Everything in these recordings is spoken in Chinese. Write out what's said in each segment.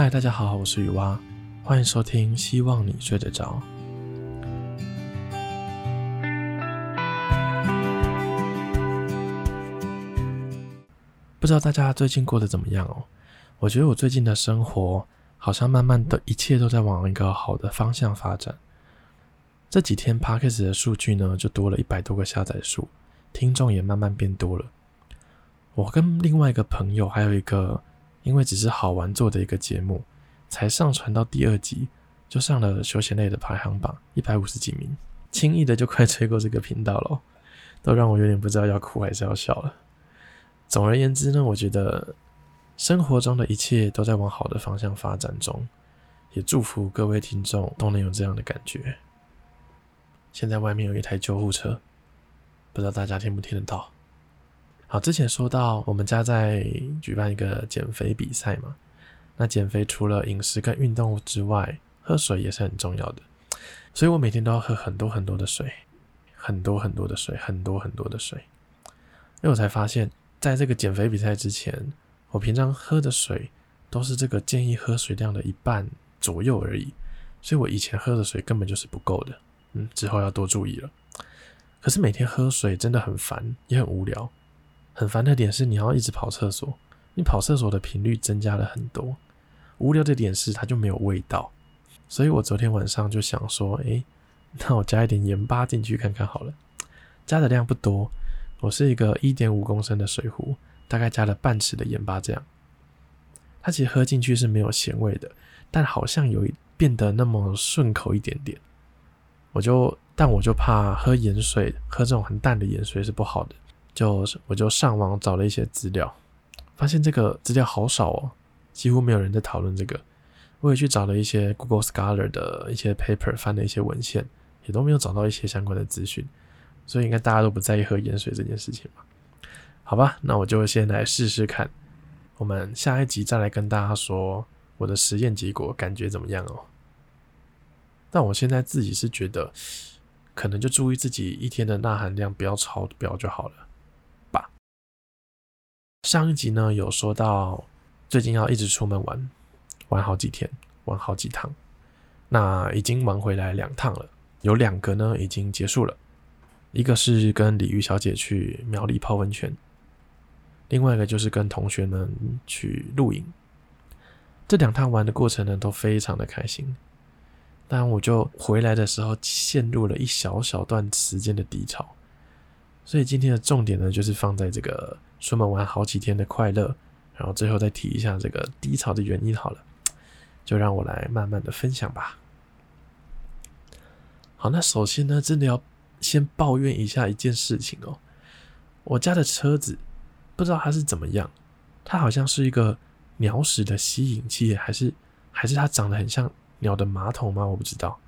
嗨，大家好，我是雨蛙，欢迎收听，希望你睡得着。不知道大家最近过得怎么样哦？我觉得我最近的生活好像慢慢的一切都在往一个好的方向发展。这几天 Podcast 的数据呢，就多了一百多个下载数，听众也慢慢变多了。我跟另外一个朋友还有一个。因为只是好玩做的一个节目，才上传到第二集，就上了休闲类的排行榜一百五十几名，轻易的就快吹过这个频道了，都让我有点不知道要哭还是要笑了。总而言之呢，我觉得生活中的一切都在往好的方向发展中，也祝福各位听众都能有这样的感觉。现在外面有一台救护车，不知道大家听不听得到？好，之前说到我们家在举办一个减肥比赛嘛，那减肥除了饮食跟运动之外，喝水也是很重要的，所以我每天都要喝很多很多的水，很多很多的水，很多很多的水。因为我才发现，在这个减肥比赛之前，我平常喝的水都是这个建议喝水量的一半左右而已，所以我以前喝的水根本就是不够的，嗯，之后要多注意了。可是每天喝水真的很烦，也很无聊。很烦的点是你要一直跑厕所，你跑厕所的频率增加了很多。无聊的点是它就没有味道，所以我昨天晚上就想说，诶、那我加一点盐巴进去看看好了。加的量不多，我是一个一点五公升的水壶，大概加了半匙的盐巴这样。它其实喝进去是没有咸味的，但好像有一变得那么顺口一点点。我就，但我就怕喝盐水，喝这种很淡的盐水是不好的。就我就上网找了一些资料，发现这个资料好少哦，几乎没有人在讨论这个。我也去找了一些 Google Scholar 的一些 paper，翻了一些文献，也都没有找到一些相关的资讯。所以应该大家都不在意喝盐水这件事情吧？好吧，那我就先来试试看。我们下一集再来跟大家说我的实验结果，感觉怎么样哦？但我现在自己是觉得，可能就注意自己一天的钠含量不要超标就好了。上一集呢，有说到最近要一直出门玩，玩好几天，玩好几趟。那已经玩回来两趟了，有两个呢已经结束了，一个是跟鲤鱼小姐去苗栗泡温泉，另外一个就是跟同学们去露营。这两趟玩的过程呢都非常的开心，但我就回来的时候陷入了一小小段时间的低潮，所以今天的重点呢就是放在这个。出门玩好几天的快乐，然后最后再提一下这个低潮的原因好了，就让我来慢慢的分享吧。好，那首先呢，真的要先抱怨一下一件事情哦，我家的车子不知道它是怎么样，它好像是一个鸟屎的吸引器，还是还是它长得很像鸟的马桶吗？我不知道。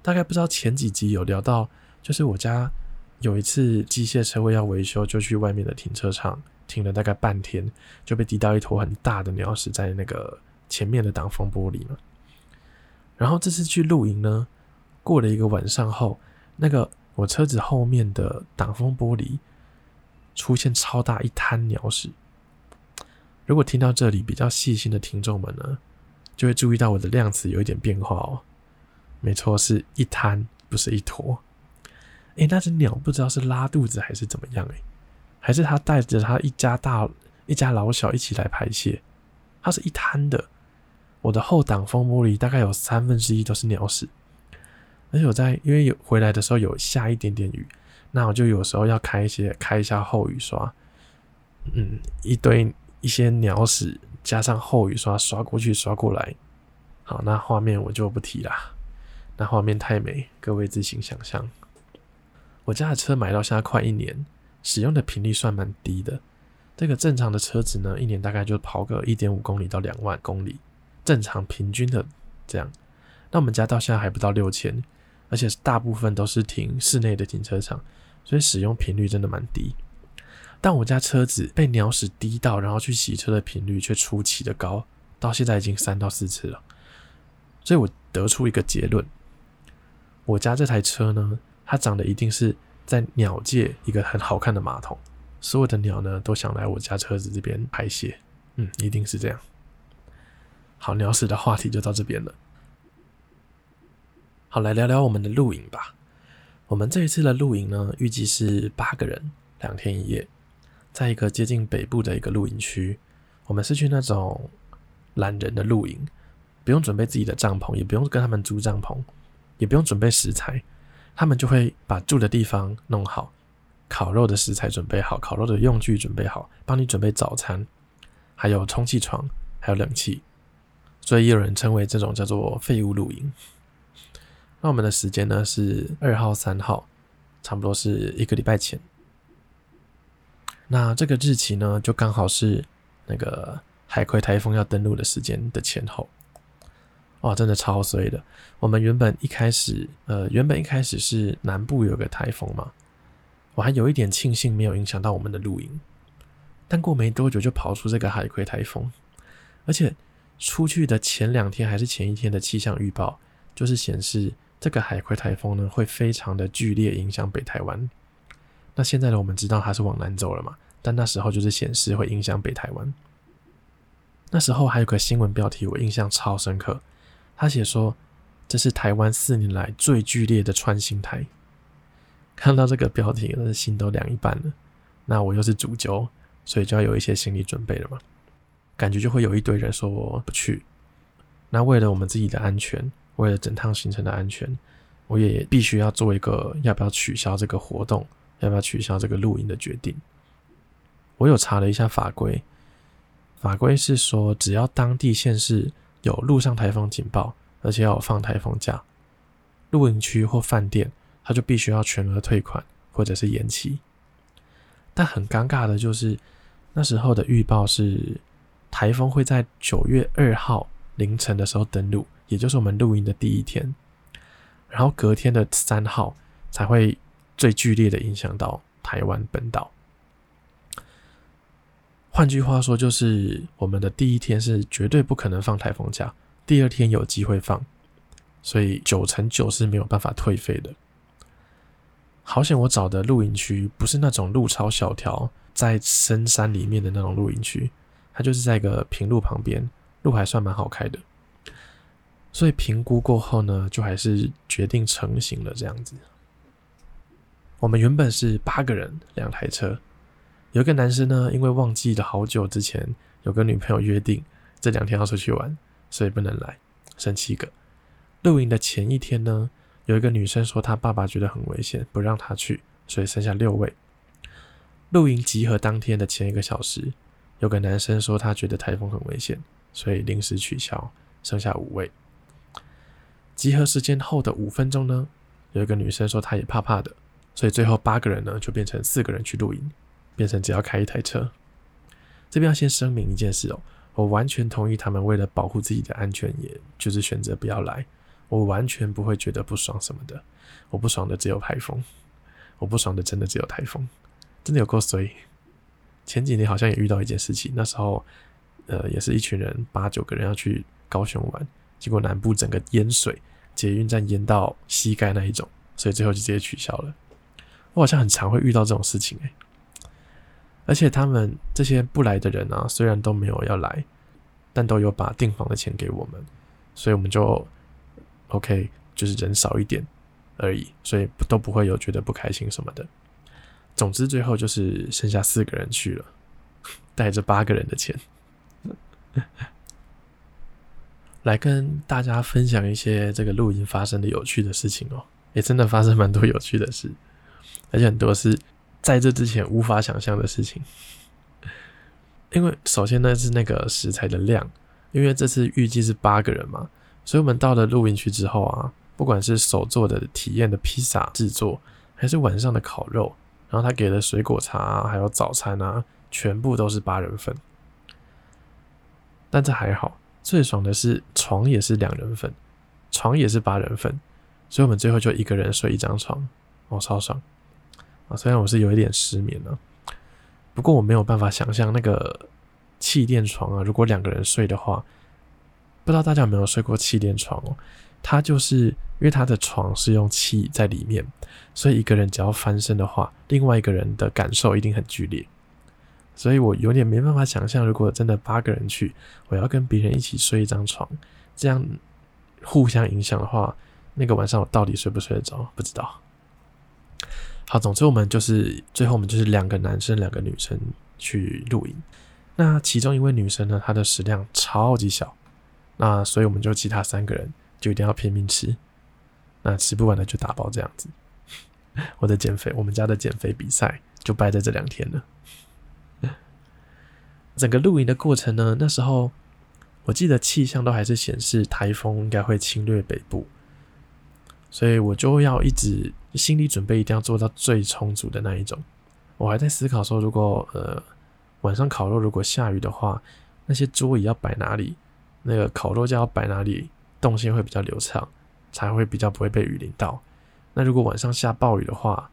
大概不知道前几集有聊到，就是我家。有一次机械车位要维修，就去外面的停车场停了大概半天，就被滴到一坨很大的鸟屎在那个前面的挡风玻璃嘛。然后这次去露营呢，过了一个晚上后，那个我车子后面的挡风玻璃出现超大一滩鸟屎。如果听到这里比较细心的听众们呢，就会注意到我的量词有一点变化哦。没错，是一滩，不是一坨。诶，那只鸟不知道是拉肚子还是怎么样诶，还是它带着它一家大一家老小一起来排泄？它是一滩的，我的后挡风玻璃大概有三分之一都是鸟屎，而且我在因为有回来的时候有下一点点雨，那我就有时候要开一些开一下后雨刷，嗯，一堆一些鸟屎加上后雨刷刷过去刷过来，好，那画面我就不提啦，那画面太美，各位自行想象。我家的车买到现在快一年，使用的频率算蛮低的。这个正常的车子呢，一年大概就跑个一点五公里到两万公里，正常平均的这样。那我们家到现在还不到六千，而且大部分都是停室内的停车场，所以使用频率真的蛮低。但我家车子被鸟屎滴到，然后去洗车的频率却出奇的高，到现在已经三到四次了。所以我得出一个结论：我家这台车呢，它长得一定是在鸟界一个很好看的马桶，所有的鸟呢都想来我家车子这边排泄，嗯，一定是这样。好，鸟屎的话题就到这边了。好，来聊聊我们的露营吧。我们这一次的露营呢，预计是八个人，两天一夜，在一个接近北部的一个露营区。我们是去那种懒人的露营，不用准备自己的帐篷，也不用跟他们租帐篷，也不用准备食材，他们就会把住的地方弄好，烤肉的食材准备好，烤肉的用具准备好，帮你准备早餐，还有充气床，还有冷气，所以也有人称为这种叫做废物露营。那我们的时间呢是二号、三号，差不多是一个礼拜前。那这个日期呢，就刚好是。那个海葵台风要登陆的时间的前后，哇，真的超衰的。我们原本一开始，呃，原本一开始是南部有个台风嘛，我还有一点庆幸没有影响到我们的露营。但过没多久就跑出这个海葵台风，而且出去的前两天还是前一天的气象预报，就是显示这个海葵台风呢会非常的剧烈影响北台湾。那现在呢，我们知道它是往南走了嘛？但那时候就是显示会影响北台湾。那时候还有个新闻标题，我印象超深刻。他写说这是台湾四年来最剧烈的穿心台。看到这个标题，我的心都凉一半了。那我又是主揪，所以就要有一些心理准备了嘛。感觉就会有一堆人说我不去。那为了我们自己的安全，为了整趟行程的安全，我也必须要做一个要不要取消这个活动，要不要取消这个露营的决定。我有查了一下法规，法规是说，只要当地县市有陆上台风警报，而且要有放台风假，露营区或饭店，他就必须要全额退款或者是延期。但很尴尬的就是，那时候的预报是台风会在九月二号凌晨的时候登陆，也就是我们露营的第一天，然后隔天的三号才会最剧烈的影响到台湾本岛。换句话说，就是我们的第一天是绝对不可能放台风假，第二天有机会放，所以九成九是没有办法退费的。好险我找的露营区不是那种路超小条，在深山里面的那种露营区，它就是在一个平路旁边，路还算蛮好开的。所以评估过后呢，就还是决定成型了这样子。我们原本是八个人，两台车。有一个男生呢，因为忘记了好久之前有跟女朋友约定这两天要出去玩，所以不能来，剩七个。露营的前一天呢，有一个女生说她爸爸觉得很危险，不让她去，所以剩下六位。露营集合当天的前一个小时，有个男生说他觉得台风很危险，所以临时取消，剩下五位。集合时间后的五分钟呢，有一个女生说她也怕怕的，所以最后八个人呢就变成四个人去露营。变成只要开一台车，这边要先声明一件事哦，我完全同意他们为了保护自己的安全，也就是选择不要来，我完全不会觉得不爽什么的，我不爽的只有台风，我不爽的真的只有台风，真的有够衰。前几年好像也遇到一件事情，那时候呃也是一群人八九个人要去高雄玩，结果南部整个淹水，捷运站淹到膝盖那一种，所以最后就直接取消了。我好像很常会遇到这种事情诶、而且他们这些不来的人啊，虽然都没有要来，但都有把订房的钱给我们，所以我们就 OK，就是人少一点而已，所以都不会有觉得不开心什么的。总之最后就是剩下四个人去了，带着八个人的钱，来跟大家分享一些这个露营发生的有趣的事情哦，也真的发生蛮多有趣的事，而且很多是。在这之前无法想象的事情，因为首先呢是那个食材的量，因为这次预计是八个人嘛，所以我们到了露营区之后啊，不管是手做的体验的披萨制作，还是晚上的烤肉，然后他给的水果茶啊，还有早餐啊，全部都是八人份。但这还好，最爽的是床也是两人份，床也是八人份，所以我们最后就一个人睡一张床，哦，超爽。啊，虽然我是有一点失眠了，不过我没有办法想象那个气垫床啊，如果两个人睡的话，不知道大家有没有睡过气垫床哦？它就是因为它的床是用气在里面，所以一个人只要翻身的话，另外一个人的感受一定很剧烈。所以我有点没办法想象，如果真的八个人去，我要跟别人一起睡一张床，这样互相影响的话，那个晚上我到底睡不睡得着？不知道。好，总之我们就是最后我们就是两个男生两个女生去露营。那其中一位女生呢，她的食量超级小，那所以我们就其他三个人就一定要拼命吃，那吃不完的就打包这样子。我的减肥，我们家的减肥比赛就败在这两天了。整个露营的过程呢，那时候我记得气象都还是显示台风应该会侵略北部，所以我就要一直心理准备，一定要做到最充足的那一种。我还在思考说，如果呃晚上烤肉如果下雨的话，那些桌椅要摆哪里，那个烤肉架要摆哪里，动线会比较流畅，才会比较不会被雨淋到。那如果晚上下暴雨的话，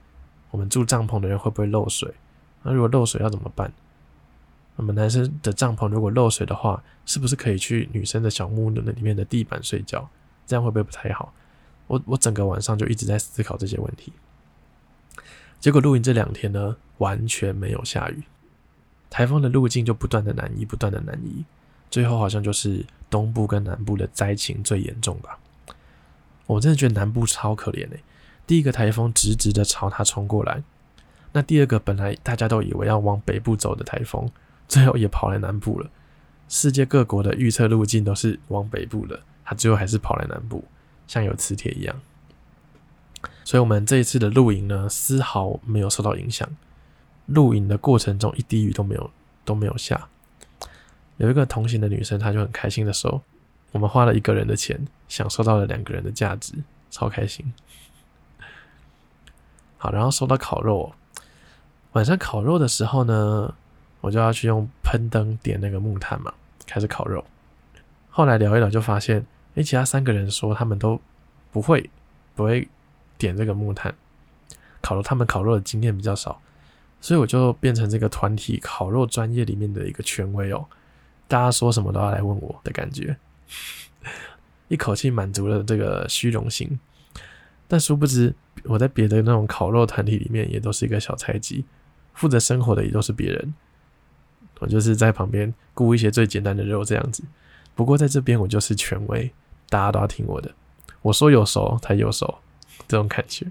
我们住帐篷的人会不会漏水？那如果漏水要怎么办？那么男生的帐篷如果漏水的话，是不是可以去女生的小木屋的里面的地板睡觉？这样会不会不太好？我我整个晚上就一直在思考这些问题。结果露营这两天呢，完全没有下雨，台风的路径就不断的南移，不断的南移，最后好像就是东部跟南部的灾情最严重吧。我真的觉得南部超可怜哎，第一个台风直直的朝他冲过来，那第二个本来大家都以为要往北部走的台风。最后也跑来南部了。世界各国的预测路径都是往北部的，他最后还是跑来南部，像有磁铁一样。所以，我们这一次的露营呢，丝毫没有受到影响。露营的过程中，一滴雨都没有都没有下。有一个同行的女生，她就很开心的说：“我们花了一个人的钱，享受到了两个人的价值，超开心。”好，然后说到烤肉，晚上烤肉的时候呢，我就要去用喷灯点那个木炭嘛，开始烤肉。后来聊一聊，就发现，诶，其他三个人说他们都不会，不会点这个木炭烤肉，他们烤肉的经验比较少，所以我就变成这个团体烤肉专业里面的一个权威哦。大家说什么都要来问我的感觉，一口气满足了这个虚荣心。但殊不知，我在别的那种烤肉团体里面也都是一个小菜鸡，负责生活的也都是别人。我就是在旁边顾一些最简单的肉这样子，不过在这边我就是权威，大家都要听我的，我说有熟才有熟，这种感觉，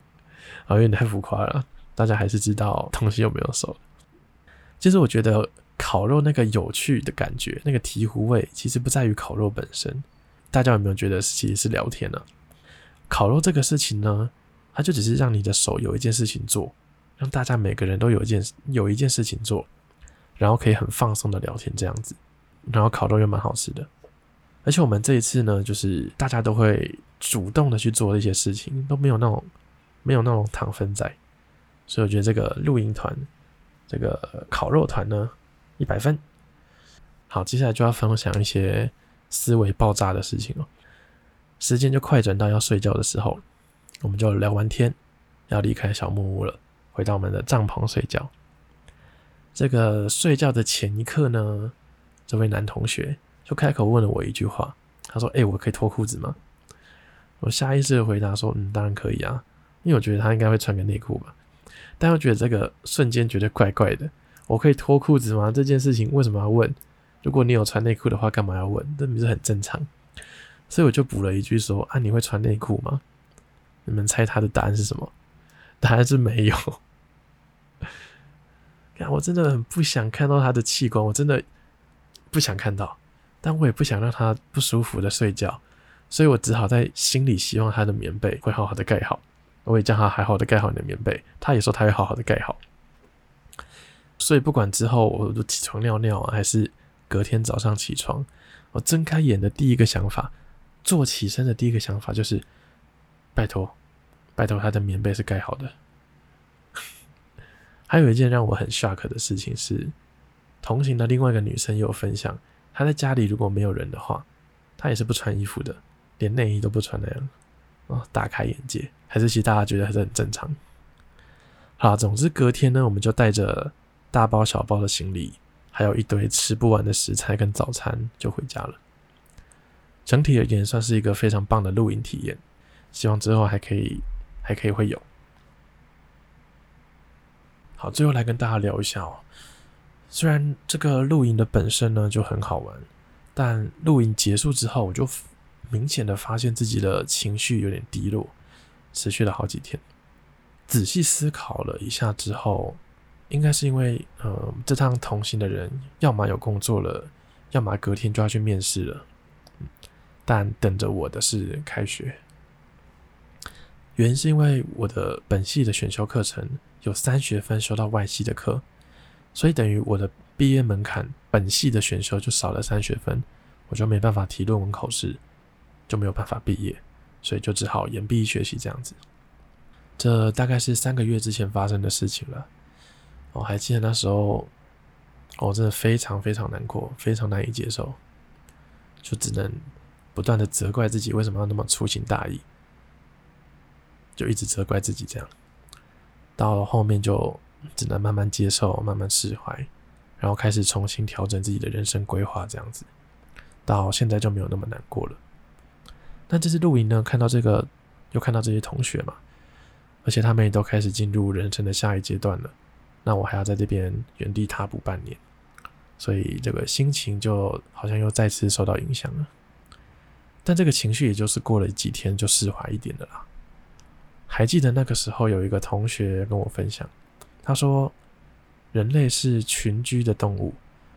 啊，有点太浮夸了，大家还是知道东西有没有熟。其实我觉得烤肉那个有趣的感觉，那个醍醐味，其实不在于烤肉本身，大家有没有觉得其实是聊天呢？烤肉这个事情呢，它就只是让你的手有一件事情做，让大家每个人都有一件有一件事情做。然后可以很放松的聊天这样子，然后烤肉又蛮好吃的，而且我们这一次呢，就是大家都会主动的去做一些事情，都没有那种没有那种躺分仔，所以我觉得这个露营团，这个烤肉团呢，一百分。好，接下来就要分享一些思维爆炸的事情了。时间就快转到要睡觉的时候，我们就聊完天，要离开小木屋了，回到我们的帐篷睡觉。这个睡觉的前一刻呢，这位男同学就开口问了我一句话，他说：“哎、我可以脱裤子吗？”我下意识的回答说：“嗯，当然可以啊，因为我觉得他应该会穿个内裤吧。”但又觉得这个瞬间觉得怪怪的，我可以脱裤子吗？这件事情为什么要问？如果你有穿内裤的话，干嘛要问？这不是很正常？所以我就补了一句说：“啊，你会穿内裤吗？”你们猜他的答案是什么？答案是没有。我真的很不想看到他的器官，我真的不想看到，但我也不想让他不舒服的睡觉，所以我只好在心里希望他的棉被会好好的盖好。我也叫他好好的盖好你的棉被，他也说他会好好的盖好。所以不管之后我都起床尿尿啊，还是隔天早上起床，我睁开眼的第一个想法，坐起身的第一个想法就是，拜托，拜托他的棉被是盖好的。还有一件让我很 shock 的事情是，同行的另外一个女生也有分享，他在家里如果没有人的话，他也是不穿衣服的，连内衣都不穿那样。哦，大开眼界，还是其实大家觉得还是很正常。好，总之隔天呢，我们就带着大包小包的行李，还有一堆吃不完的食材跟早餐就回家了。整体而言，算是一个非常棒的露营体验，希望之后还可以还可以会有。好，最后来跟大家聊一下哦。虽然这个露营的本身呢就很好玩，但露营结束之后，我就明显的发现自己的情绪有点低落，持续了好几天。仔细思考了一下之后，应该是因为，呃，这趟同行的人要么有工作了，要么隔天就要去面试了。但等着我的是开学。原因是因为我的本系的选修课程有三学分修到外系的课，所以等于我的毕业门槛，本系的选修就少了三学分，我就没办法提论文考试，就没有办法毕业，所以就只好延毕学习这样子。这大概是三个月之前发生的事情了。我还记得那时候，我真的非常非常难过，非常难以接受，就只能不断的责怪自己为什么要那么粗心大意，就一直责怪自己这样。到了后面就只能慢慢接受，慢慢释怀，然后开始重新调整自己的人生规划这样子。到现在就没有那么难过了。那这次露营呢，看到这个，又看到这些同学嘛。而且他们也都开始进入人生的下一阶段了，那我还要在这边原地踏步半年，所以这个心情就好像又再次受到影响了。但这个情绪也就是过了几天就释怀一点的啦。还记得那个时候有一个同学跟我分享，他说：“人类是群居的动物，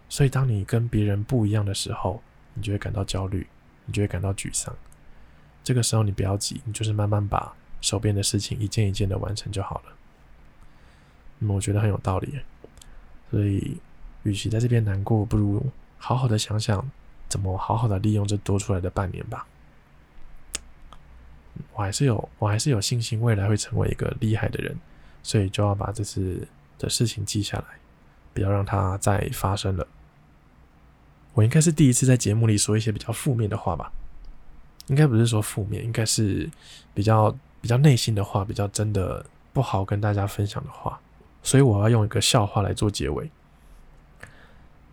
所以当你跟别人不一样的时候，你就会感到焦虑，你就会感到沮丧。这个时候你不要急，你就是慢慢把。”手边的事情一件一件的完成就好了。嗯，我觉得很有道理。所以，与其在这边难过，不如好好的想想怎么好好的利用这多出来的半年吧。我还是有，我还是有信心未来会成为一个厉害的人，所以就要把这次的事情记下来，不要让它再发生了。我应该是第一次在节目里说一些比较负面的话吧？应该不是说负面，应该是比较。比较内心的话，比较真的不好跟大家分享的话，所以我要用一个笑话来做结尾。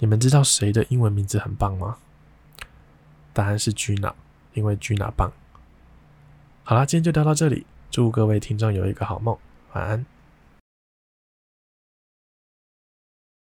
你们知道谁的英文名字很棒吗？答案是 Gina，因为 Gina 棒。好啦，今天就聊到这里，祝各位听众有一个好梦，晚安。